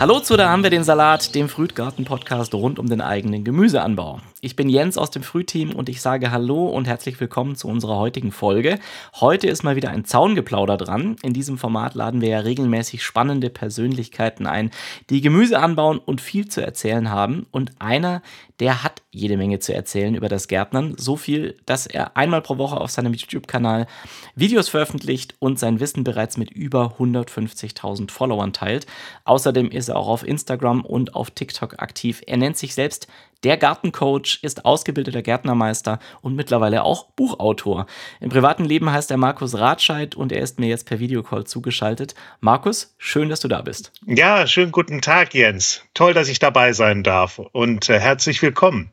Hallo zu, da haben wir den Salat, dem Frühgarten-Podcast rund um den eigenen Gemüseanbau. Ich bin Jens aus dem Frühteam und ich sage Hallo und herzlich willkommen zu unserer heutigen Folge. Heute ist mal wieder ein Zaungeplauder dran. In diesem Format laden wir ja regelmäßig spannende Persönlichkeiten ein, die Gemüse anbauen und viel zu erzählen haben. Und einer, der hat jede Menge zu erzählen über das Gärtnern. So viel, dass er einmal pro Woche auf seinem YouTube-Kanal Videos veröffentlicht und sein Wissen bereits mit über 150.000 Followern teilt. Außerdem ist er auch auf Instagram und auf TikTok aktiv. Er nennt sich selbst der Gartencoach ist ausgebildeter Gärtnermeister und mittlerweile auch Buchautor. Im privaten Leben heißt er Markus Ratscheid und er ist mir jetzt per Videocall zugeschaltet. Markus, schön, dass du da bist. Ja, schönen guten Tag, Jens. Toll, dass ich dabei sein darf und äh, herzlich willkommen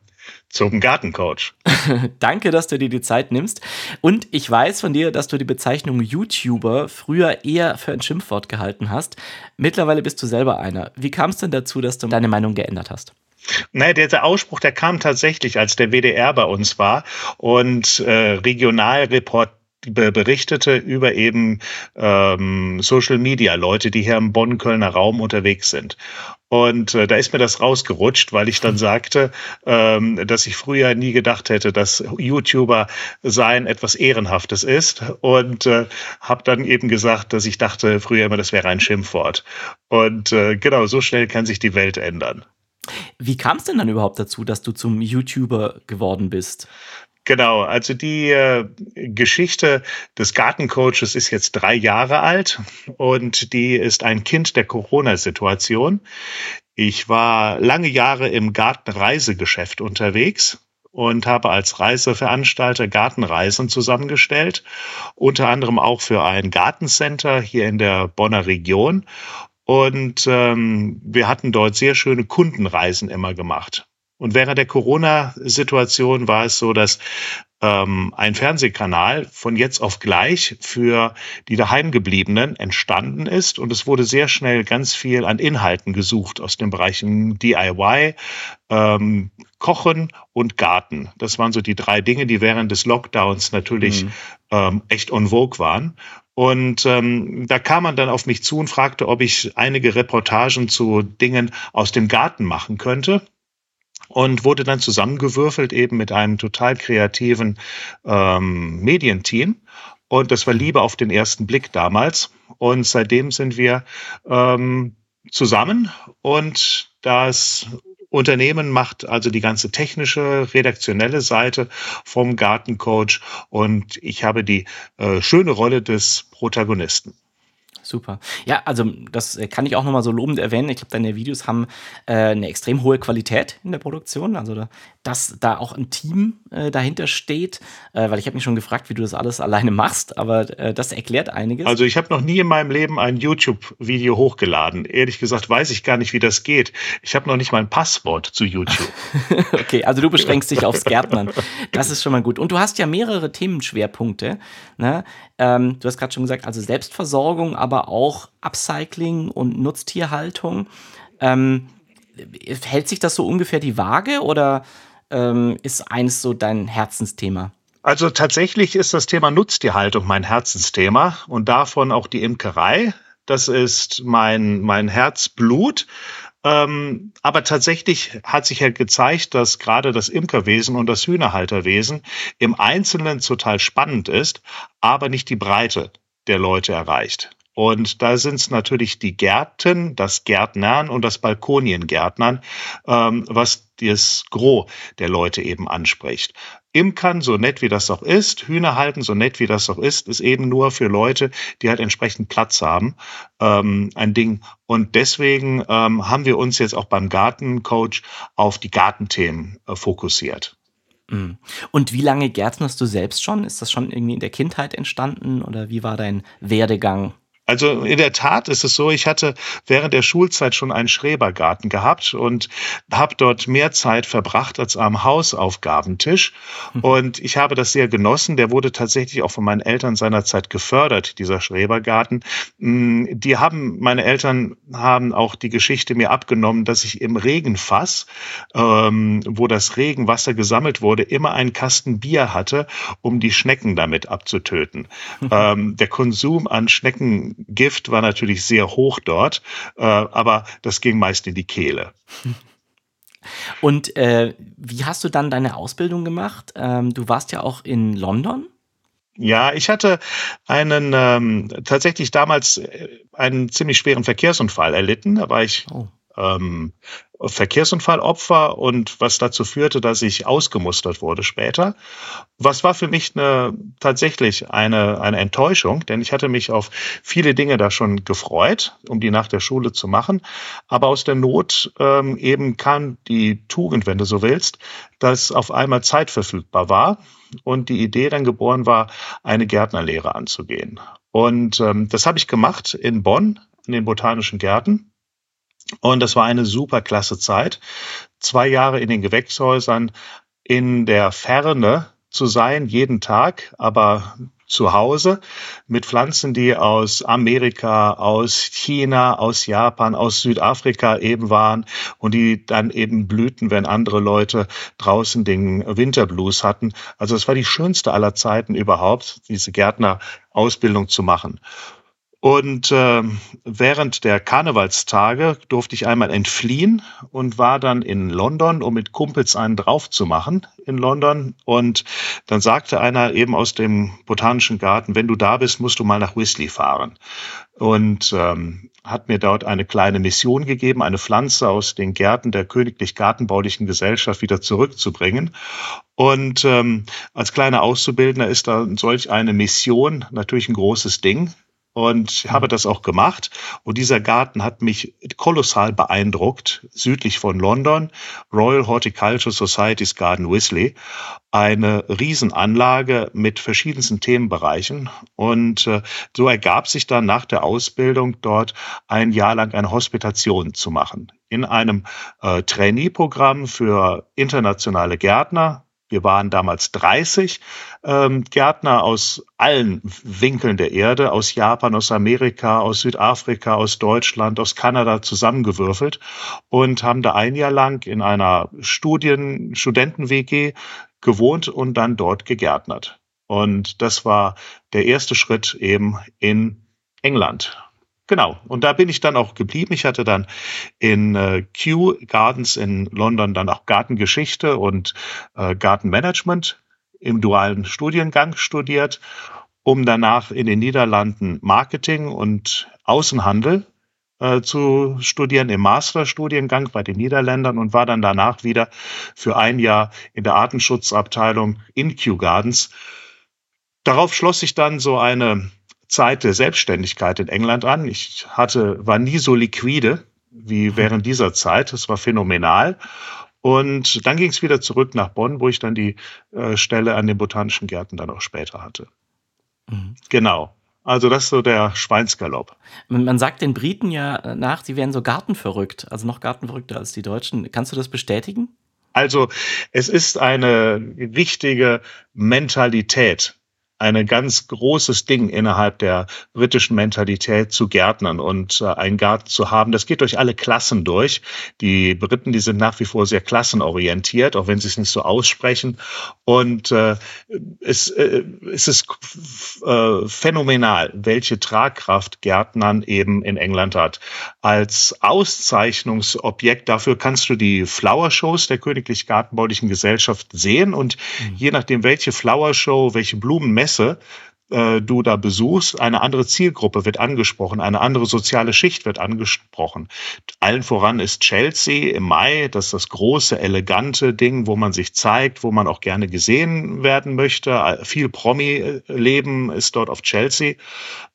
zum Gartencoach. Danke, dass du dir die Zeit nimmst. Und ich weiß von dir, dass du die Bezeichnung YouTuber früher eher für ein Schimpfwort gehalten hast. Mittlerweile bist du selber einer. Wie kam es denn dazu, dass du deine Meinung geändert hast? Naja, der Ausspruch, der kam tatsächlich, als der WDR bei uns war und äh, Regionalreport berichtete über eben ähm, Social Media Leute, die hier im Bonn-Kölner Raum unterwegs sind. Und äh, da ist mir das rausgerutscht, weil ich dann sagte, ähm, dass ich früher nie gedacht hätte, dass YouTuber sein etwas Ehrenhaftes ist. Und äh, habe dann eben gesagt, dass ich dachte früher immer, das wäre ein Schimpfwort. Und äh, genau, so schnell kann sich die Welt ändern. Wie kam es denn dann überhaupt dazu, dass du zum YouTuber geworden bist? Genau, also die äh, Geschichte des Gartencoaches ist jetzt drei Jahre alt und die ist ein Kind der Corona-Situation. Ich war lange Jahre im Gartenreisegeschäft unterwegs und habe als Reiseveranstalter Gartenreisen zusammengestellt, unter anderem auch für ein Gartencenter hier in der Bonner Region. Und ähm, wir hatten dort sehr schöne Kundenreisen immer gemacht. Und während der Corona-Situation war es so, dass ähm, ein Fernsehkanal von jetzt auf gleich für die daheimgebliebenen entstanden ist. Und es wurde sehr schnell ganz viel an Inhalten gesucht aus den Bereichen DIY, ähm, Kochen und Garten. Das waren so die drei Dinge, die während des Lockdowns natürlich mhm. ähm, echt en vogue waren. Und ähm, da kam man dann auf mich zu und fragte, ob ich einige Reportagen zu Dingen aus dem Garten machen könnte. Und wurde dann zusammengewürfelt eben mit einem total kreativen ähm, Medienteam. Und das war Liebe auf den ersten Blick damals. Und seitdem sind wir ähm, zusammen und das Unternehmen macht also die ganze technische, redaktionelle Seite vom Gartencoach und ich habe die äh, schöne Rolle des Protagonisten. Super. Ja, also das äh, kann ich auch nochmal so lobend erwähnen. Ich glaube, deine Videos haben äh, eine extrem hohe Qualität in der Produktion. Also, da, dass da auch ein Team äh, dahinter steht, äh, weil ich habe mich schon gefragt, wie du das alles alleine machst, aber äh, das erklärt einiges. Also ich habe noch nie in meinem Leben ein YouTube-Video hochgeladen. Ehrlich gesagt weiß ich gar nicht, wie das geht. Ich habe noch nicht mal ein Passwort zu YouTube. okay, also du beschränkst dich aufs Gärtnern. Das ist schon mal gut. Und du hast ja mehrere Themenschwerpunkte. Ne? Ähm, du hast gerade schon gesagt, also Selbstversorgung, aber auch Upcycling und Nutztierhaltung. Ähm, hält sich das so ungefähr die Waage oder ähm, ist eines so dein Herzensthema? Also tatsächlich ist das Thema Nutztierhaltung mein Herzensthema und davon auch die Imkerei. Das ist mein, mein Herzblut. Ähm, aber tatsächlich hat sich ja gezeigt, dass gerade das Imkerwesen und das Hühnerhalterwesen im Einzelnen total spannend ist, aber nicht die Breite der Leute erreicht. Und da sind es natürlich die Gärten, das Gärtnern und das Balkoniengärtnern, ähm, was das Gros der Leute eben anspricht. Imkern, so nett wie das auch ist, Hühner halten, so nett wie das auch ist, ist eben nur für Leute, die halt entsprechend Platz haben, ähm, ein Ding. Und deswegen ähm, haben wir uns jetzt auch beim Gartencoach auf die Gartenthemen äh, fokussiert. Mhm. Und wie lange gärtnerst du selbst schon? Ist das schon irgendwie in der Kindheit entstanden oder wie war dein Werdegang? Also in der Tat ist es so, ich hatte während der Schulzeit schon einen Schrebergarten gehabt und habe dort mehr Zeit verbracht als am Hausaufgabentisch. Mhm. Und ich habe das sehr genossen. Der wurde tatsächlich auch von meinen Eltern seinerzeit gefördert, dieser Schrebergarten. Mm, die haben, meine Eltern haben auch die Geschichte mir abgenommen, dass ich im Regenfass, ähm, wo das Regenwasser gesammelt wurde, immer einen Kasten Bier hatte, um die Schnecken damit abzutöten. Ähm, der Konsum an Schnecken Gift war natürlich sehr hoch dort, äh, aber das ging meist in die Kehle. Und äh, wie hast du dann deine Ausbildung gemacht? Ähm, du warst ja auch in London. Ja, ich hatte einen ähm, tatsächlich damals äh, einen ziemlich schweren Verkehrsunfall erlitten. Da war ich oh. Ähm, Verkehrsunfallopfer und was dazu führte, dass ich ausgemustert wurde später. Was war für mich eine, tatsächlich eine, eine Enttäuschung, denn ich hatte mich auf viele Dinge da schon gefreut, um die nach der Schule zu machen. Aber aus der Not ähm, eben kam die Tugend, wenn du so willst, dass auf einmal Zeit verfügbar war und die Idee dann geboren war, eine Gärtnerlehre anzugehen. Und ähm, das habe ich gemacht in Bonn, in den Botanischen Gärten. Und das war eine super klasse Zeit. Zwei Jahre in den Gewächshäusern in der Ferne zu sein, jeden Tag, aber zu Hause mit Pflanzen, die aus Amerika, aus China, aus Japan, aus Südafrika eben waren und die dann eben blühten, wenn andere Leute draußen den Winterblues hatten. Also es war die schönste aller Zeiten überhaupt, diese Gärtnerausbildung zu machen. Und äh, während der Karnevalstage durfte ich einmal entfliehen und war dann in London, um mit Kumpels einen drauf zu machen in London. Und dann sagte einer eben aus dem Botanischen Garten, wenn du da bist, musst du mal nach Whistler fahren. Und ähm, hat mir dort eine kleine Mission gegeben, eine Pflanze aus den Gärten der Königlich Gartenbaulichen Gesellschaft wieder zurückzubringen. Und ähm, als kleiner Auszubildender ist da solch eine Mission natürlich ein großes Ding und habe das auch gemacht. Und dieser Garten hat mich kolossal beeindruckt, südlich von London, Royal Horticultural Society's Garden Wisley, eine Riesenanlage mit verschiedensten Themenbereichen. Und äh, so ergab sich dann nach der Ausbildung dort ein Jahr lang eine Hospitation zu machen. In einem äh, Trainee-Programm für internationale Gärtner, wir waren damals 30 ähm, Gärtner aus allen Winkeln der Erde, aus Japan, aus Amerika, aus Südafrika, aus Deutschland, aus Kanada zusammengewürfelt und haben da ein Jahr lang in einer Studien, Studenten-WG gewohnt und dann dort gegärtnert. Und das war der erste Schritt eben in England. Genau. Und da bin ich dann auch geblieben. Ich hatte dann in äh, Kew Gardens in London dann auch Gartengeschichte und äh, Gartenmanagement im dualen Studiengang studiert, um danach in den Niederlanden Marketing und Außenhandel äh, zu studieren im Masterstudiengang bei den Niederländern und war dann danach wieder für ein Jahr in der Artenschutzabteilung in Kew Gardens. Darauf schloss sich dann so eine Zeit der Selbstständigkeit in England an. Ich hatte, war nie so liquide wie mhm. während dieser Zeit. Das war phänomenal. Und dann ging es wieder zurück nach Bonn, wo ich dann die äh, Stelle an den Botanischen Gärten dann auch später hatte. Mhm. Genau. Also das ist so der Schweinsgalopp. Man sagt den Briten ja nach, sie wären so gartenverrückt, also noch gartenverrückter als die Deutschen. Kannst du das bestätigen? Also es ist eine richtige Mentalität ein ganz großes Ding innerhalb der britischen Mentalität zu Gärtnern und äh, einen Garten zu haben. Das geht durch alle Klassen durch. Die Briten, die sind nach wie vor sehr klassenorientiert, auch wenn sie es nicht so aussprechen. Und äh, es, äh, es ist äh, phänomenal, welche Tragkraft Gärtnern eben in England hat. Als Auszeichnungsobjekt dafür kannst du die Flower Shows der Königlich Gartenbaulichen Gesellschaft sehen und mhm. je nachdem, welche Flower Show, welche Blumenmesse Messe äh, du da besuchst, eine andere Zielgruppe wird angesprochen, eine andere soziale Schicht wird angesprochen. Allen voran ist Chelsea im Mai, das ist das große, elegante Ding, wo man sich zeigt, wo man auch gerne gesehen werden möchte. Viel Promi-Leben ist dort auf Chelsea.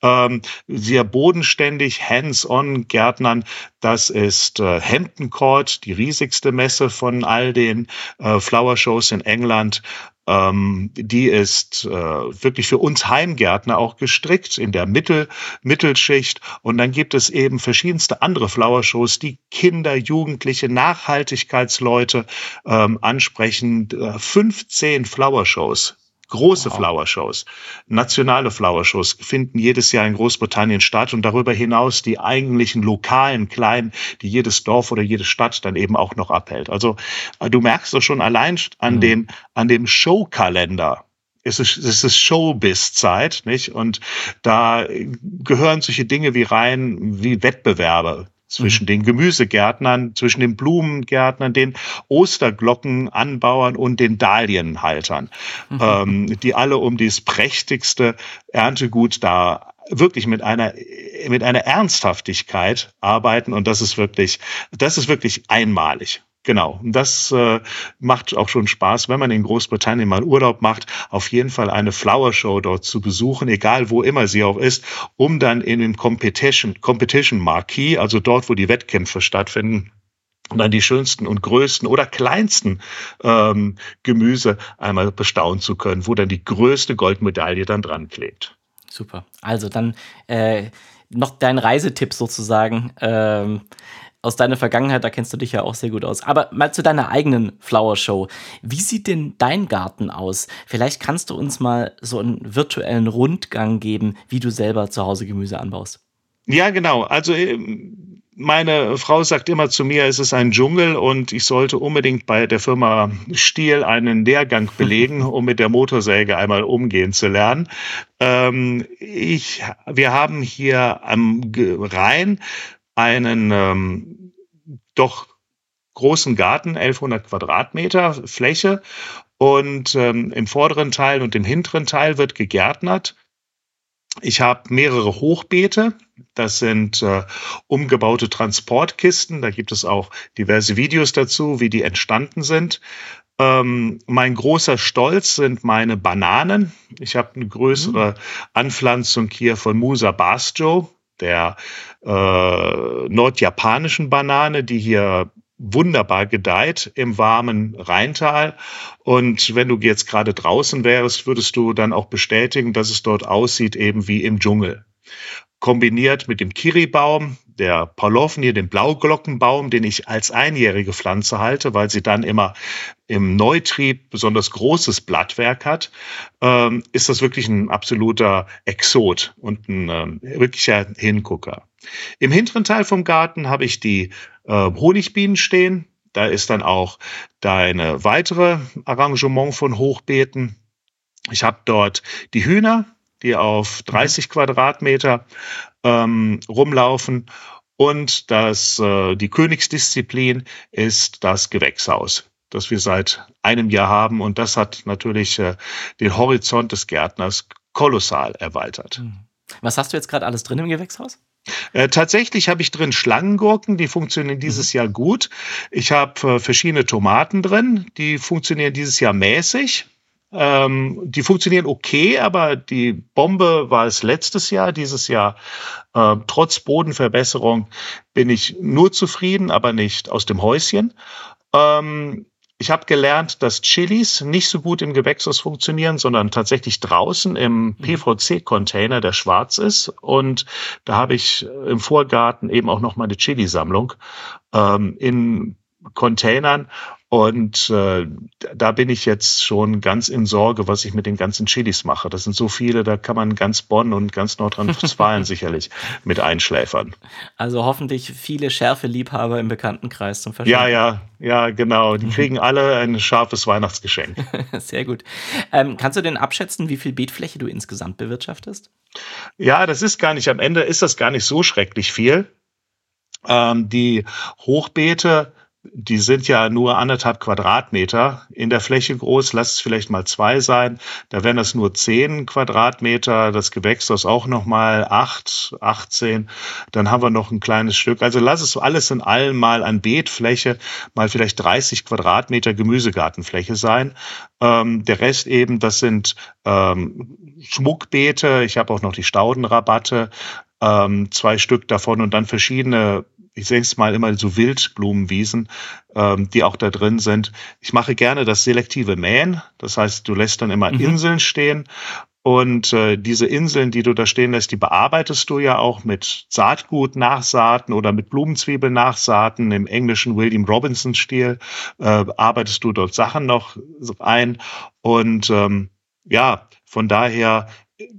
Ähm, sehr bodenständig, hands-on Gärtnern. Das ist äh, Hampton Court, die riesigste Messe von all den äh, Flower Shows in England. Ähm, die ist äh, wirklich für uns Heimgärtner auch gestrickt in der Mittel, Mittelschicht. Und dann gibt es eben verschiedenste andere Flower-Shows, die Kinder, Jugendliche, Nachhaltigkeitsleute ähm, ansprechen. 15 Flower-Shows Große wow. Flower-Shows, nationale Flower-Shows finden jedes Jahr in Großbritannien statt und darüber hinaus die eigentlichen lokalen, kleinen, die jedes Dorf oder jede Stadt dann eben auch noch abhält. Also äh, du merkst doch schon allein an, mhm. dem, an dem Showkalender es ist, es ist Showbiz-Zeit, nicht? Und da gehören solche Dinge wie rein, wie Wettbewerbe zwischen mhm. den Gemüsegärtnern, zwischen den Blumengärtnern, den Osterglockenanbauern und den Dahlienhaltern, mhm. ähm, die alle um dieses prächtigste Erntegut da wirklich mit einer mit einer Ernsthaftigkeit arbeiten und das ist wirklich das ist wirklich einmalig. Genau, und das äh, macht auch schon Spaß, wenn man in Großbritannien mal Urlaub macht, auf jeden Fall eine Flower Show dort zu besuchen, egal wo immer sie auch ist, um dann in den Competition, Competition Marquee, also dort, wo die Wettkämpfe stattfinden, und dann die schönsten und größten oder kleinsten ähm, Gemüse einmal bestaunen zu können, wo dann die größte Goldmedaille dann dran klebt. Super. Also dann äh, noch dein Reisetipp sozusagen. Ähm, aus deiner Vergangenheit, da kennst du dich ja auch sehr gut aus. Aber mal zu deiner eigenen Flower Show. Wie sieht denn dein Garten aus? Vielleicht kannst du uns mal so einen virtuellen Rundgang geben, wie du selber zu Hause Gemüse anbaust. Ja, genau. Also ähm, meine Frau sagt immer zu mir, es ist ein Dschungel und ich sollte unbedingt bei der Firma Stiel einen Lehrgang belegen, um mit der Motorsäge einmal umgehen zu lernen. Ähm, ich, wir haben hier am Rhein einen ähm, doch großen Garten, 1100 Quadratmeter Fläche. Und ähm, im vorderen Teil und im hinteren Teil wird gegärtnert. Ich habe mehrere Hochbeete. Das sind äh, umgebaute Transportkisten. Da gibt es auch diverse Videos dazu, wie die entstanden sind. Ähm, mein großer Stolz sind meine Bananen. Ich habe eine größere mhm. Anpflanzung hier von Musa Basjo der äh, nordjapanischen Banane, die hier wunderbar gedeiht im warmen Rheintal. Und wenn du jetzt gerade draußen wärst, würdest du dann auch bestätigen, dass es dort aussieht eben wie im Dschungel. Kombiniert mit dem Kiribaum, der Paulovnie, den Blauglockenbaum, den ich als einjährige Pflanze halte, weil sie dann immer im Neutrieb besonders großes Blattwerk hat, ähm, ist das wirklich ein absoluter Exot und ein ähm, wirklicher Hingucker. Im hinteren Teil vom Garten habe ich die äh, Honigbienen stehen. Da ist dann auch deine weitere Arrangement von Hochbeeten. Ich habe dort die Hühner, die auf 30 mhm. Quadratmeter ähm, rumlaufen. Und das, äh, die Königsdisziplin ist das Gewächshaus, das wir seit einem Jahr haben. Und das hat natürlich äh, den Horizont des Gärtners kolossal erweitert. Mhm. Was hast du jetzt gerade alles drin im Gewächshaus? Äh, tatsächlich habe ich drin Schlangengurken, die funktionieren dieses mhm. Jahr gut. Ich habe äh, verschiedene Tomaten drin, die funktionieren dieses Jahr mäßig. Ähm, die funktionieren okay, aber die Bombe war es letztes Jahr. Dieses Jahr, äh, trotz Bodenverbesserung, bin ich nur zufrieden, aber nicht aus dem Häuschen. Ähm, ich habe gelernt, dass Chilis nicht so gut im Gewächshaus funktionieren, sondern tatsächlich draußen im mhm. PVC-Container, der schwarz ist. Und da habe ich im Vorgarten eben auch noch meine Chili-Sammlung ähm, in Containern und äh, da bin ich jetzt schon ganz in Sorge, was ich mit den ganzen Chilis mache. Das sind so viele, da kann man ganz Bonn und ganz Nordrhein-Westfalen sicherlich mit einschläfern. Also hoffentlich viele schärfe Liebhaber im Bekanntenkreis zum Verschenken. Ja, ja, ja, genau. Die kriegen alle ein scharfes Weihnachtsgeschenk. Sehr gut. Ähm, kannst du denn abschätzen, wie viel Beetfläche du insgesamt bewirtschaftest? Ja, das ist gar nicht, am Ende ist das gar nicht so schrecklich viel. Ähm, die Hochbeete die sind ja nur anderthalb Quadratmeter in der Fläche groß, lass es vielleicht mal zwei sein. Da wären das nur zehn Quadratmeter, das Gewächshaus auch nochmal acht, achtzehn. Dann haben wir noch ein kleines Stück. Also lass es alles in allem mal an Beetfläche, mal vielleicht 30 Quadratmeter Gemüsegartenfläche sein. Ähm, der Rest eben, das sind ähm, Schmuckbeete. Ich habe auch noch die Staudenrabatte, ähm, zwei Stück davon und dann verschiedene ich sehe es mal immer so Wildblumenwiesen, ähm, die auch da drin sind. Ich mache gerne das selektive Mähen. Das heißt, du lässt dann immer mhm. Inseln stehen und äh, diese Inseln, die du da stehen lässt, die bearbeitest du ja auch mit Saatgut nachsaaten oder mit Blumenzwiebeln nachsaaten. Im englischen William Robinson-Stil äh, arbeitest du dort Sachen noch ein. Und ähm, ja, von daher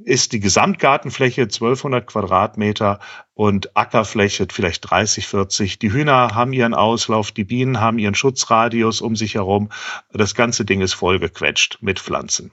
ist die Gesamtgartenfläche 1200 Quadratmeter und Ackerfläche vielleicht 30, 40. Die Hühner haben ihren Auslauf, die Bienen haben ihren Schutzradius um sich herum. Das ganze Ding ist vollgequetscht mit Pflanzen.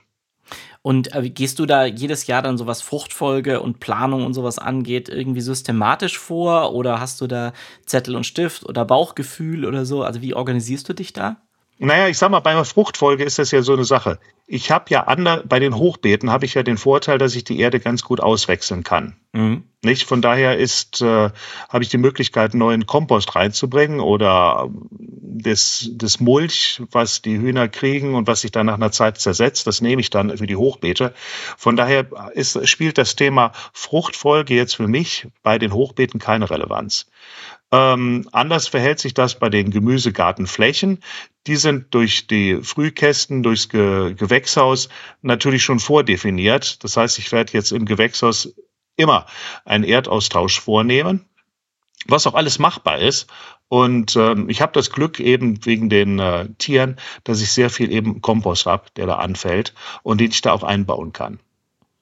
Und äh, gehst du da jedes Jahr dann so was Fruchtfolge und Planung und sowas angeht, irgendwie systematisch vor? Oder hast du da Zettel und Stift oder Bauchgefühl oder so? Also wie organisierst du dich da? Naja, ich sag mal, bei einer Fruchtfolge ist das ja so eine Sache. Ich habe ja ander, bei den Hochbeeten habe ich ja den Vorteil, dass ich die Erde ganz gut auswechseln kann. Mhm. Nicht? Von daher ist, äh, habe ich die Möglichkeit, neuen Kompost reinzubringen oder das, das Mulch, was die Hühner kriegen und was sich dann nach einer Zeit zersetzt, das nehme ich dann für die Hochbeete. Von daher ist, spielt das Thema Fruchtfolge jetzt für mich bei den Hochbeeten keine Relevanz. Ähm, anders verhält sich das bei den Gemüsegartenflächen. Die sind durch die Frühkästen, durchs Ge Gewächshaus natürlich schon vordefiniert. Das heißt, ich werde jetzt im Gewächshaus immer einen Erdaustausch vornehmen, was auch alles machbar ist. Und ähm, ich habe das Glück eben wegen den äh, Tieren, dass ich sehr viel eben Kompost habe, der da anfällt und den ich da auch einbauen kann.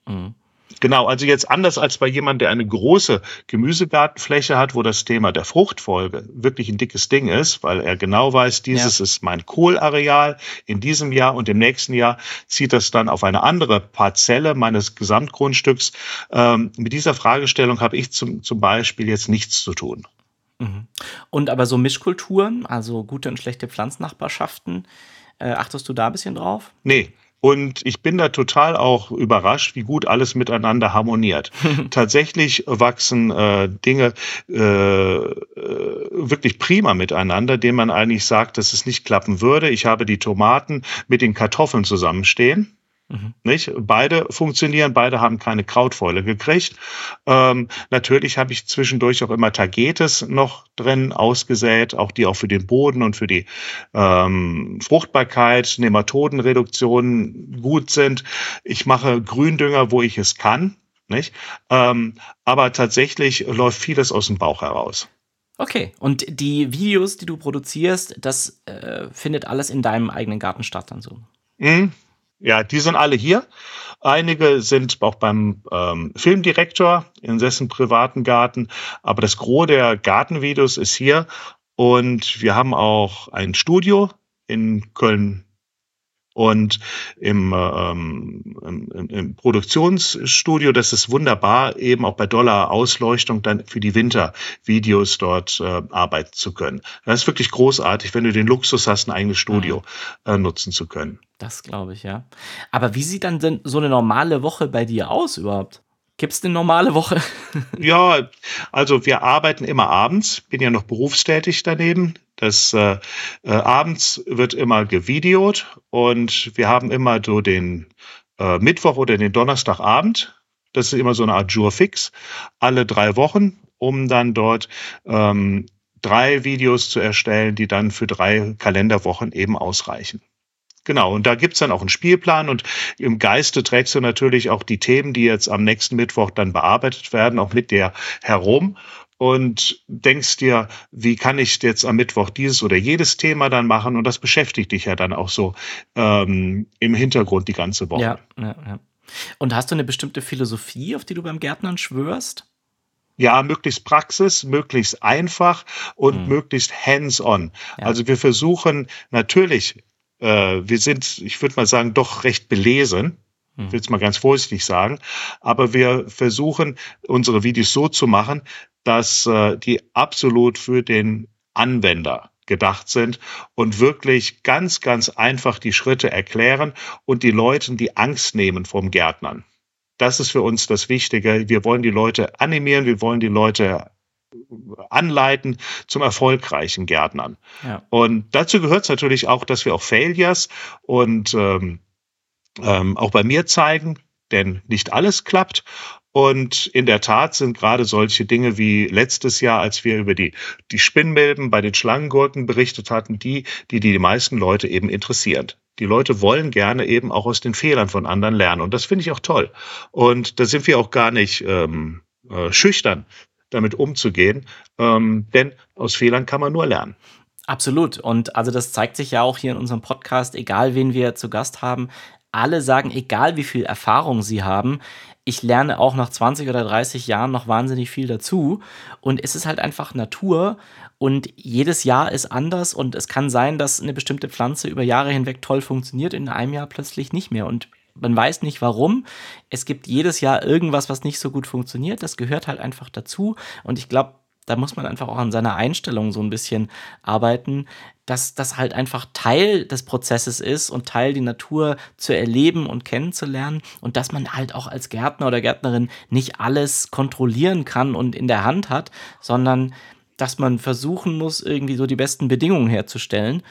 Mhm. Genau, also jetzt anders als bei jemandem, der eine große Gemüsegartenfläche hat, wo das Thema der Fruchtfolge wirklich ein dickes Ding ist, weil er genau weiß, dieses ja. ist mein Kohlareal in diesem Jahr und im nächsten Jahr zieht das dann auf eine andere Parzelle meines Gesamtgrundstücks. Ähm, mit dieser Fragestellung habe ich zum, zum Beispiel jetzt nichts zu tun. Mhm. Und aber so Mischkulturen, also gute und schlechte Pflanznachbarschaften, äh, achtest du da ein bisschen drauf? Nee, und ich bin da total auch überrascht, wie gut alles miteinander harmoniert. Tatsächlich wachsen äh, Dinge äh, äh, wirklich prima miteinander, denen man eigentlich sagt, dass es nicht klappen würde. Ich habe die Tomaten mit den Kartoffeln zusammenstehen. Mhm. Nicht? Beide funktionieren, beide haben keine Krautfäule gekriegt. Ähm, natürlich habe ich zwischendurch auch immer Tagetes noch drin ausgesät, auch die auch für den Boden und für die ähm, Fruchtbarkeit, Nematodenreduktion gut sind. Ich mache Gründünger, wo ich es kann. Nicht? Ähm, aber tatsächlich läuft vieles aus dem Bauch heraus. Okay, und die Videos, die du produzierst, das äh, findet alles in deinem eigenen Garten statt dann so? Mhm. Ja, die sind alle hier. Einige sind auch beim ähm, Filmdirektor in dessen privaten Garten, aber das Gros der Gartenvideos ist hier. Und wir haben auch ein Studio in Köln und im, ähm, im, im, Produktionsstudio, das ist wunderbar, eben auch bei Dollar Ausleuchtung dann für die Wintervideos dort äh, arbeiten zu können. Das ist wirklich großartig, wenn du den Luxus hast, ein eigenes Studio mhm. äh, nutzen zu können. Das glaube ich, ja. Aber wie sieht dann denn so eine normale Woche bei dir aus überhaupt? Gibt es eine normale Woche? ja, also wir arbeiten immer abends, bin ja noch berufstätig daneben. Das äh, äh, abends wird immer gevideot und wir haben immer so den äh, Mittwoch oder den Donnerstagabend. Das ist immer so eine Art Jour fix, alle drei Wochen, um dann dort ähm, drei Videos zu erstellen, die dann für drei Kalenderwochen eben ausreichen. Genau, und da gibt's dann auch einen Spielplan und im Geiste trägst du natürlich auch die Themen, die jetzt am nächsten Mittwoch dann bearbeitet werden, auch mit dir herum und denkst dir, wie kann ich jetzt am Mittwoch dieses oder jedes Thema dann machen und das beschäftigt dich ja dann auch so ähm, im Hintergrund die ganze Woche. Ja, ja, ja. Und hast du eine bestimmte Philosophie, auf die du beim Gärtnern schwörst? Ja, möglichst Praxis, möglichst einfach und mhm. möglichst hands-on. Ja. Also wir versuchen natürlich äh, wir sind, ich würde mal sagen, doch recht belesen. Ich will es mal ganz vorsichtig sagen. Aber wir versuchen, unsere Videos so zu machen, dass äh, die absolut für den Anwender gedacht sind und wirklich ganz, ganz einfach die Schritte erklären und die Leuten die Angst nehmen vom Gärtnern. Das ist für uns das Wichtige. Wir wollen die Leute animieren, wir wollen die Leute anleiten zum erfolgreichen Gärtnern. Ja. Und dazu gehört es natürlich auch, dass wir auch Failures und ähm, ähm, auch bei mir zeigen, denn nicht alles klappt. Und in der Tat sind gerade solche Dinge wie letztes Jahr, als wir über die, die Spinnmilben bei den Schlangengurken berichtet hatten, die, die die meisten Leute eben interessieren. Die Leute wollen gerne eben auch aus den Fehlern von anderen lernen. Und das finde ich auch toll. Und da sind wir auch gar nicht ähm, äh, schüchtern, damit umzugehen. Ähm, denn aus Fehlern kann man nur lernen. Absolut. Und also das zeigt sich ja auch hier in unserem Podcast, egal wen wir zu Gast haben. Alle sagen, egal wie viel Erfahrung sie haben, ich lerne auch nach 20 oder 30 Jahren noch wahnsinnig viel dazu. Und es ist halt einfach Natur und jedes Jahr ist anders und es kann sein, dass eine bestimmte Pflanze über Jahre hinweg toll funktioniert, in einem Jahr plötzlich nicht mehr. Und man weiß nicht warum. Es gibt jedes Jahr irgendwas, was nicht so gut funktioniert. Das gehört halt einfach dazu. Und ich glaube, da muss man einfach auch an seiner Einstellung so ein bisschen arbeiten, dass das halt einfach Teil des Prozesses ist und Teil die Natur zu erleben und kennenzulernen und dass man halt auch als Gärtner oder Gärtnerin nicht alles kontrollieren kann und in der Hand hat, sondern dass man versuchen muss, irgendwie so die besten Bedingungen herzustellen.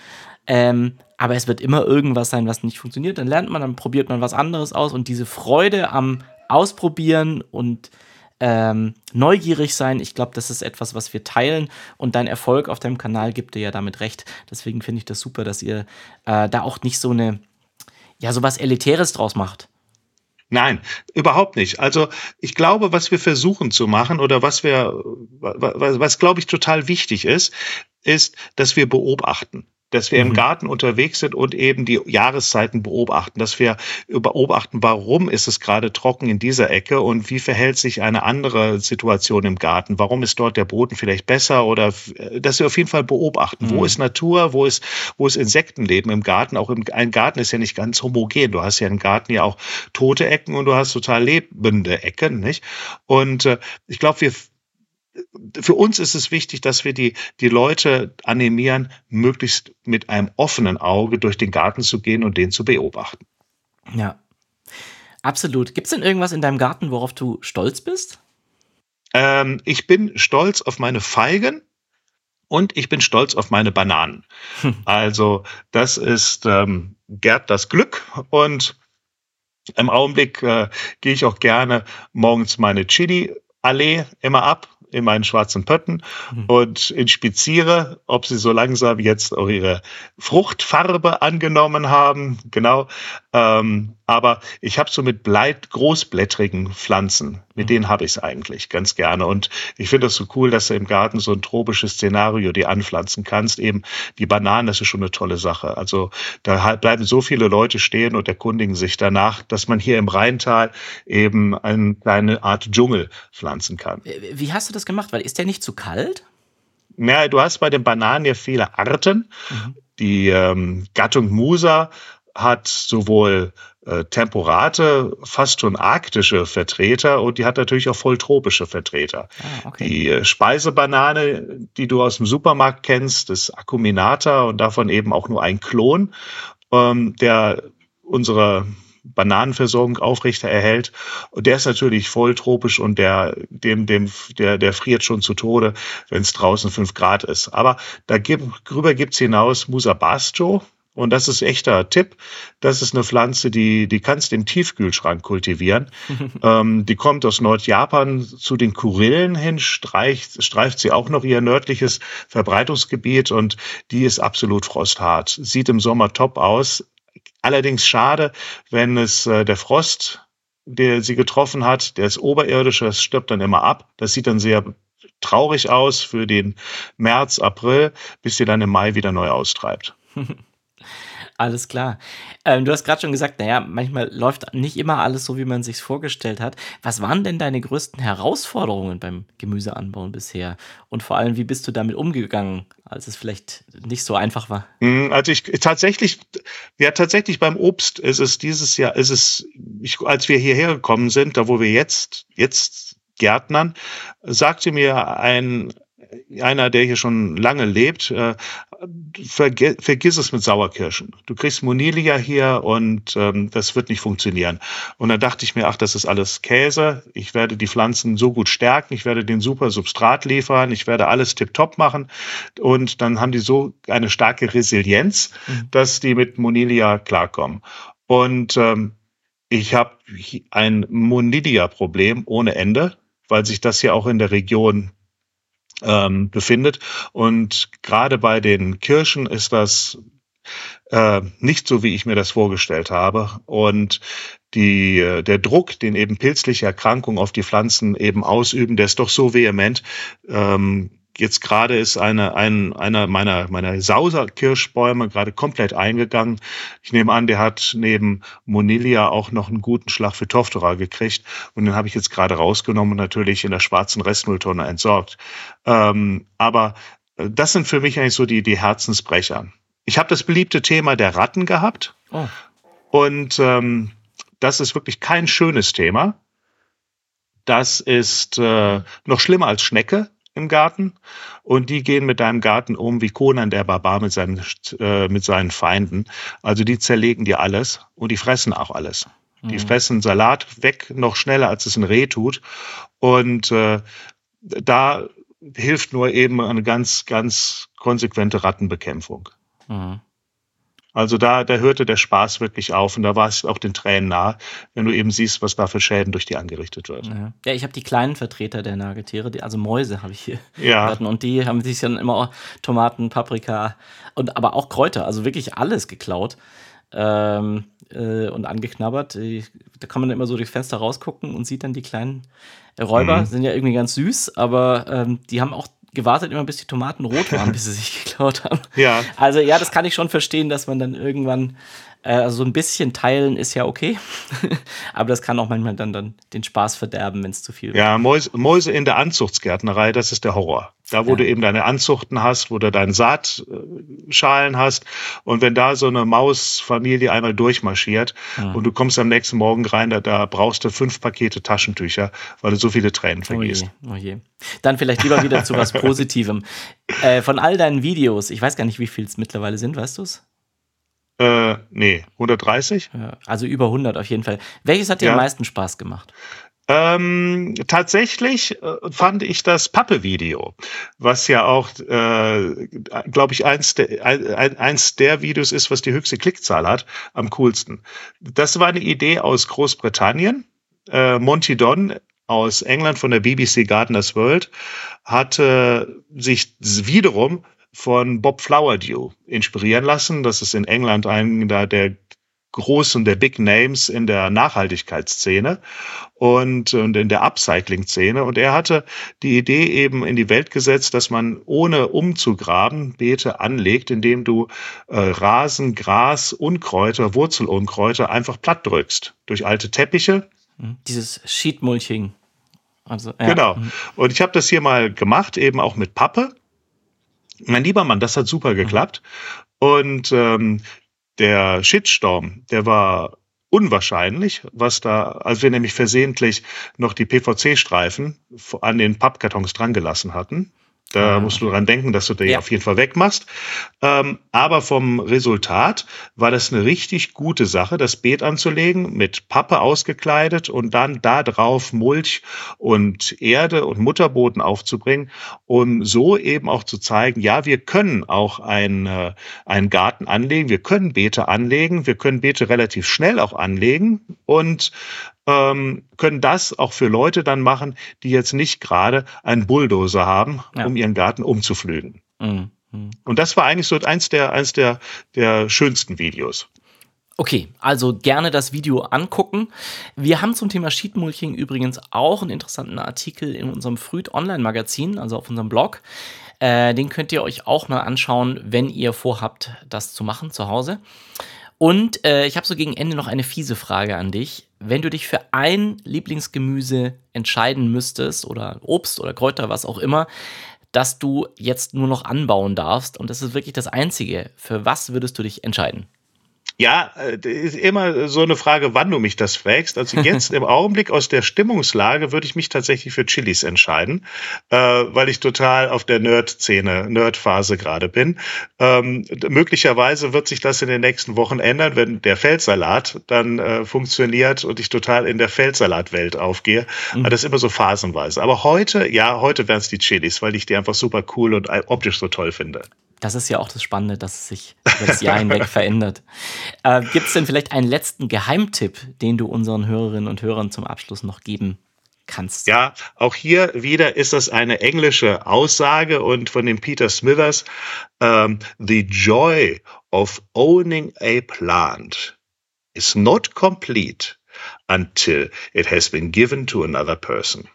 Ähm, aber es wird immer irgendwas sein, was nicht funktioniert. Dann lernt man, dann probiert man was anderes aus und diese Freude am Ausprobieren und ähm, neugierig sein. Ich glaube, das ist etwas, was wir teilen und dein Erfolg auf deinem Kanal gibt dir ja damit recht. Deswegen finde ich das super, dass ihr äh, da auch nicht so eine, ja, so was Elitäres draus macht. Nein, überhaupt nicht. Also ich glaube, was wir versuchen zu machen oder was wir, was, was glaube ich total wichtig ist, ist, dass wir beobachten dass wir mhm. im Garten unterwegs sind und eben die Jahreszeiten beobachten, dass wir beobachten, warum ist es gerade trocken in dieser Ecke und wie verhält sich eine andere Situation im Garten, warum ist dort der Boden vielleicht besser oder äh, dass wir auf jeden Fall beobachten, mhm. wo ist Natur, wo ist, wo ist Insektenleben im Garten, auch im, ein Garten ist ja nicht ganz homogen, du hast ja im Garten ja auch tote Ecken und du hast total lebende Ecken, nicht? Und äh, ich glaube, wir für uns ist es wichtig, dass wir die, die Leute animieren, möglichst mit einem offenen Auge durch den Garten zu gehen und den zu beobachten. Ja, absolut. Gibt es denn irgendwas in deinem Garten, worauf du stolz bist? Ähm, ich bin stolz auf meine Feigen und ich bin stolz auf meine Bananen. Hm. Also das ist ähm, Gerd das Glück und im Augenblick äh, gehe ich auch gerne morgens meine Chili-Allee immer ab in meinen schwarzen Pötten mhm. und inspiziere, ob sie so langsam jetzt auch ihre Fruchtfarbe angenommen haben. Genau. Ähm, aber ich habe so mit bleit großblättrigen Pflanzen, mit mhm. denen habe ich es eigentlich ganz gerne. Und ich finde das so cool, dass du im Garten so ein tropisches Szenario die anpflanzen kannst. Eben die Bananen, das ist schon eine tolle Sache. Also da bleiben so viele Leute stehen und erkundigen sich danach, dass man hier im Rheintal eben eine kleine Art Dschungel pflanzen kann. Wie hast du das gemacht? Weil ist der nicht zu kalt? Ja, du hast bei den Bananen ja viele Arten. Mhm. Die ähm, Gattung Musa hat sowohl äh, temperate, fast schon arktische Vertreter und die hat natürlich auch volltropische Vertreter. Ah, okay. Die äh, Speisebanane, die du aus dem Supermarkt kennst, ist Acuminata und davon eben auch nur ein Klon, ähm, der unsere Bananenversorgung aufrechter erhält. Und der ist natürlich volltropisch und der, dem, dem, der, der friert schon zu Tode, wenn es draußen fünf Grad ist. Aber darüber gibt's hinaus Musa Basto, und das ist echter Tipp. Das ist eine Pflanze, die, die kannst du im Tiefkühlschrank kultivieren. ähm, die kommt aus Nordjapan zu den Kurillen hin, streicht, streift sie auch noch ihr nördliches Verbreitungsgebiet und die ist absolut frosthart. Sieht im Sommer top aus. Allerdings schade, wenn es äh, der Frost, der sie getroffen hat, der ist oberirdisch, das stirbt dann immer ab. Das sieht dann sehr traurig aus für den März, April, bis sie dann im Mai wieder neu austreibt. Alles klar. Ähm, du hast gerade schon gesagt, naja, manchmal läuft nicht immer alles so, wie man sich vorgestellt hat. Was waren denn deine größten Herausforderungen beim Gemüseanbauen bisher? Und vor allem, wie bist du damit umgegangen, als es vielleicht nicht so einfach war? Hm, also ich tatsächlich, ja tatsächlich beim Obst ist es dieses Jahr, ist es, ich, als wir hierher gekommen sind, da wo wir jetzt, jetzt Gärtnern, sagte mir ein einer, der hier schon lange lebt, äh, verge vergiss es mit Sauerkirschen. Du kriegst Monilia hier und ähm, das wird nicht funktionieren. Und dann dachte ich mir, ach, das ist alles Käse. Ich werde die Pflanzen so gut stärken, ich werde den super Substrat liefern, ich werde alles tipptopp machen. Und dann haben die so eine starke Resilienz, mhm. dass die mit Monilia klarkommen. Und ähm, ich habe ein Monilia-Problem ohne Ende, weil sich das ja auch in der Region ähm, befindet. Und gerade bei den Kirschen ist das äh, nicht so, wie ich mir das vorgestellt habe. Und die, äh, der Druck, den eben pilzliche Erkrankungen auf die Pflanzen eben ausüben, der ist doch so vehement, ähm, Jetzt gerade ist eine, ein, einer meiner, meiner Sauserkirschbäume gerade komplett eingegangen. Ich nehme an, der hat neben Monilia auch noch einen guten Schlag für Toftora gekriegt. Und den habe ich jetzt gerade rausgenommen und natürlich in der schwarzen Restmülltonne entsorgt. Ähm, aber äh, das sind für mich eigentlich so die, die Herzensbrecher. Ich habe das beliebte Thema der Ratten gehabt. Oh. Und ähm, das ist wirklich kein schönes Thema. Das ist äh, noch schlimmer als Schnecke im Garten und die gehen mit deinem Garten um wie Conan der Barbar mit seinen, äh, mit seinen Feinden. Also die zerlegen dir alles und die fressen auch alles. Die mhm. fressen Salat weg noch schneller, als es ein Reh tut. Und äh, da hilft nur eben eine ganz, ganz konsequente Rattenbekämpfung. Mhm. Also da, da hörte der Spaß wirklich auf und da war es auch den Tränen nah, wenn du eben siehst, was da für Schäden durch die angerichtet wird. Ja, ja ich habe die kleinen Vertreter der Nagetiere, die, also Mäuse habe ich hier. Ja. Und die haben sich dann immer Tomaten, Paprika und aber auch Kräuter, also wirklich alles geklaut ähm, äh, und angeknabbert. Da kann man immer so durchs Fenster rausgucken und sieht dann die kleinen Räuber, mhm. sind ja irgendwie ganz süß, aber ähm, die haben auch gewartet immer, bis die Tomaten rot waren, bis sie sich geklaut haben. Ja. Also ja, das kann ich schon verstehen, dass man dann irgendwann also so ein bisschen teilen ist ja okay, aber das kann auch manchmal dann, dann den Spaß verderben, wenn es zu viel wird. Ja, Mäuse, Mäuse in der Anzuchtsgärtnerei, das ist der Horror. Da, wo ja. du eben deine Anzuchten hast, wo du deine Saatschalen hast. Und wenn da so eine Mausfamilie einmal durchmarschiert ja. und du kommst am nächsten Morgen rein, da, da, brauchst du fünf Pakete Taschentücher, weil du so viele Tränen vergießt. Oh oh je. Dann vielleicht lieber wieder zu was Positivem. Äh, von all deinen Videos, ich weiß gar nicht, wie viel es mittlerweile sind, weißt du es? Äh, nee, 130? Ja, also über 100 auf jeden Fall. Welches hat dir ja. am meisten Spaß gemacht? Ähm, tatsächlich äh, fand ich das Pappe-Video, was ja auch, äh, glaube ich, eins der, eins der Videos ist, was die höchste Klickzahl hat, am coolsten. Das war eine Idee aus Großbritannien. Äh, Monty Don aus England von der BBC Gardeners World hatte sich wiederum von Bob Flowerdew inspirieren lassen. Das ist in England einer der großen, der Big Names in der Nachhaltigkeitsszene und, und in der Upcycling-Szene. Und er hatte die Idee eben in die Welt gesetzt, dass man ohne umzugraben Beete anlegt, indem du äh, Rasen, Gras, Unkräuter, Wurzelunkräuter einfach platt drückst durch alte Teppiche. Mhm. Dieses Sheetmulching. Also, ja. Genau. Mhm. Und ich habe das hier mal gemacht, eben auch mit Pappe. Mein lieber Mann, das hat super geklappt. Und ähm, der Shitstorm, der war unwahrscheinlich, was da, als wir nämlich versehentlich noch die PVC-Streifen an den Pappkartons drangelassen hatten. Da ah, musst du dran denken, dass du die ja. auf jeden Fall wegmachst. Ähm, aber vom Resultat war das eine richtig gute Sache, das Beet anzulegen, mit Pappe ausgekleidet und dann da drauf Mulch und Erde und Mutterboden aufzubringen, um so eben auch zu zeigen, ja, wir können auch ein, äh, einen Garten anlegen, wir können Beete anlegen, wir können Beete relativ schnell auch anlegen und ähm, können das auch für Leute dann machen, die jetzt nicht gerade einen Bulldozer haben, ja. um ihren Garten umzuflügen. Mhm. Und das war eigentlich so eins der, eins der, der schönsten Videos. Okay, also gerne das Video angucken. Wir haben zum Thema Sheetmulching übrigens auch einen interessanten Artikel in unserem Früht Online-Magazin, also auf unserem Blog. Äh, den könnt ihr euch auch mal anschauen, wenn ihr vorhabt, das zu machen zu Hause. Und äh, ich habe so gegen Ende noch eine fiese Frage an dich. Wenn du dich für ein Lieblingsgemüse entscheiden müsstest, oder Obst oder Kräuter, was auch immer, das du jetzt nur noch anbauen darfst, und das ist wirklich das Einzige, für was würdest du dich entscheiden? Ja, äh, ist immer so eine Frage, wann du mich das fragst. Also jetzt im Augenblick aus der Stimmungslage würde ich mich tatsächlich für Chilis entscheiden, äh, weil ich total auf der Nerd-Szene, Nerd-Phase gerade bin. Ähm, möglicherweise wird sich das in den nächsten Wochen ändern, wenn der Feldsalat dann äh, funktioniert und ich total in der Feldsalatwelt aufgehe. Mhm. Aber das ist immer so phasenweise. Aber heute, ja, heute wären es die Chilis, weil ich die einfach super cool und optisch so toll finde. Das ist ja auch das Spannende, dass es sich über das Jahr hinweg verändert. Äh, Gibt es denn vielleicht einen letzten Geheimtipp, den du unseren Hörerinnen und Hörern zum Abschluss noch geben kannst? Ja, auch hier wieder ist das eine englische Aussage und von dem Peter Smithers. Um, ähm, The joy of owning a plant is not complete until it has been given to another person.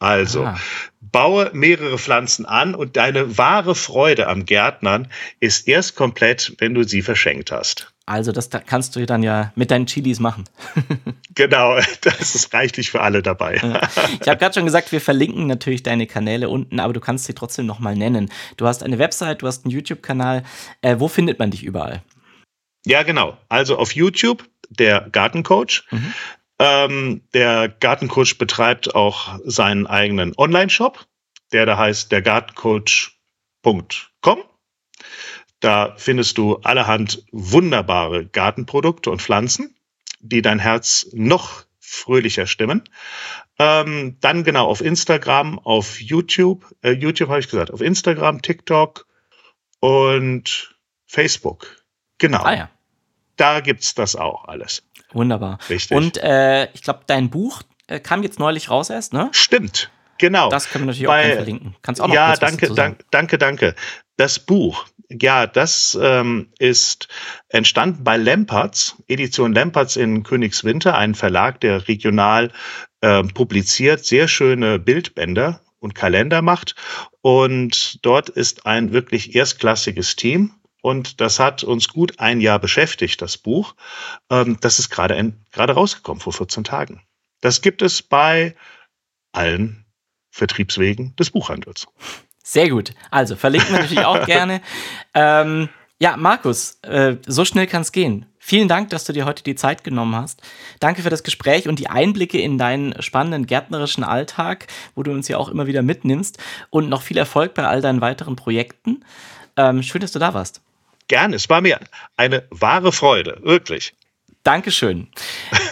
Also, ah. baue mehrere Pflanzen an und deine wahre Freude am Gärtnern ist erst komplett, wenn du sie verschenkt hast. Also, das kannst du dann ja mit deinen Chilis machen. genau, das ist reichlich für alle dabei. Ja. Ich habe gerade schon gesagt, wir verlinken natürlich deine Kanäle unten, aber du kannst sie trotzdem nochmal nennen. Du hast eine Website, du hast einen YouTube-Kanal. Äh, wo findet man dich überall? Ja, genau. Also auf YouTube der Gartencoach. Mhm. Ähm, der Gartencoach betreibt auch seinen eigenen Online-Shop, der da heißt dergartencoach.com. Da findest du allerhand wunderbare Gartenprodukte und Pflanzen, die dein Herz noch fröhlicher stimmen. Ähm, dann genau auf Instagram, auf YouTube, äh, YouTube habe ich gesagt, auf Instagram, TikTok und Facebook. Genau. Ah, ja. Da gibt's das auch alles. Wunderbar. Richtig. Und äh, ich glaube, dein Buch äh, kam jetzt neulich raus erst, ne? Stimmt. Genau. Das können wir natürlich Weil, auch verlinken. Kannst auch noch Ja, danke, danke, danke, danke. Das Buch, ja, das ähm, ist entstanden bei Lempertz, Edition Lempertz in Königswinter, ein Verlag, der regional äh, publiziert, sehr schöne Bildbänder und Kalender macht. Und dort ist ein wirklich erstklassiges Team. Und das hat uns gut ein Jahr beschäftigt, das Buch. Ähm, das ist gerade gerade rausgekommen vor 14 Tagen. Das gibt es bei allen Vertriebswegen des Buchhandels. Sehr gut. Also verlinken wir natürlich auch gerne. Ähm, ja, Markus, äh, so schnell kann es gehen. Vielen Dank, dass du dir heute die Zeit genommen hast. Danke für das Gespräch und die Einblicke in deinen spannenden gärtnerischen Alltag, wo du uns ja auch immer wieder mitnimmst. Und noch viel Erfolg bei all deinen weiteren Projekten. Ähm, schön, dass du da warst. Gerne, es war mir eine wahre Freude, wirklich. Dankeschön.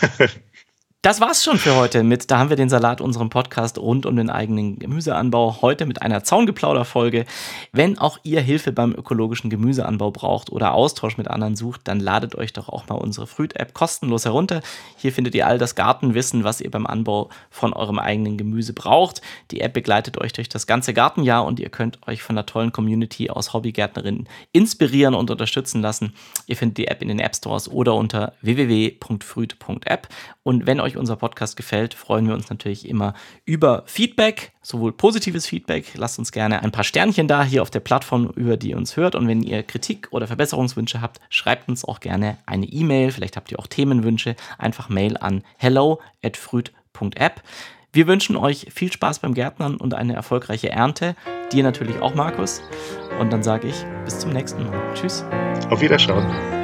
Das war's schon für heute mit Da haben wir den Salat, unserem Podcast rund um den eigenen Gemüseanbau. Heute mit einer Zaungeplauder-Folge. Wenn auch ihr Hilfe beim ökologischen Gemüseanbau braucht oder Austausch mit anderen sucht, dann ladet euch doch auch mal unsere Fruit-App kostenlos herunter. Hier findet ihr all das Gartenwissen, was ihr beim Anbau von eurem eigenen Gemüse braucht. Die App begleitet euch durch das ganze Gartenjahr und ihr könnt euch von der tollen Community aus Hobbygärtnerinnen inspirieren und unterstützen lassen. Ihr findet die App in den App Stores oder unter www.fruit.app. Und wenn euch unser Podcast gefällt, freuen wir uns natürlich immer über Feedback, sowohl positives Feedback. Lasst uns gerne ein paar Sternchen da hier auf der Plattform, über die ihr uns hört. Und wenn ihr Kritik oder Verbesserungswünsche habt, schreibt uns auch gerne eine E-Mail. Vielleicht habt ihr auch Themenwünsche. Einfach Mail an hello@fruit.app. Wir wünschen euch viel Spaß beim Gärtnern und eine erfolgreiche Ernte. Dir natürlich auch, Markus. Und dann sage ich bis zum nächsten Mal. Tschüss. Auf Wiederschauen.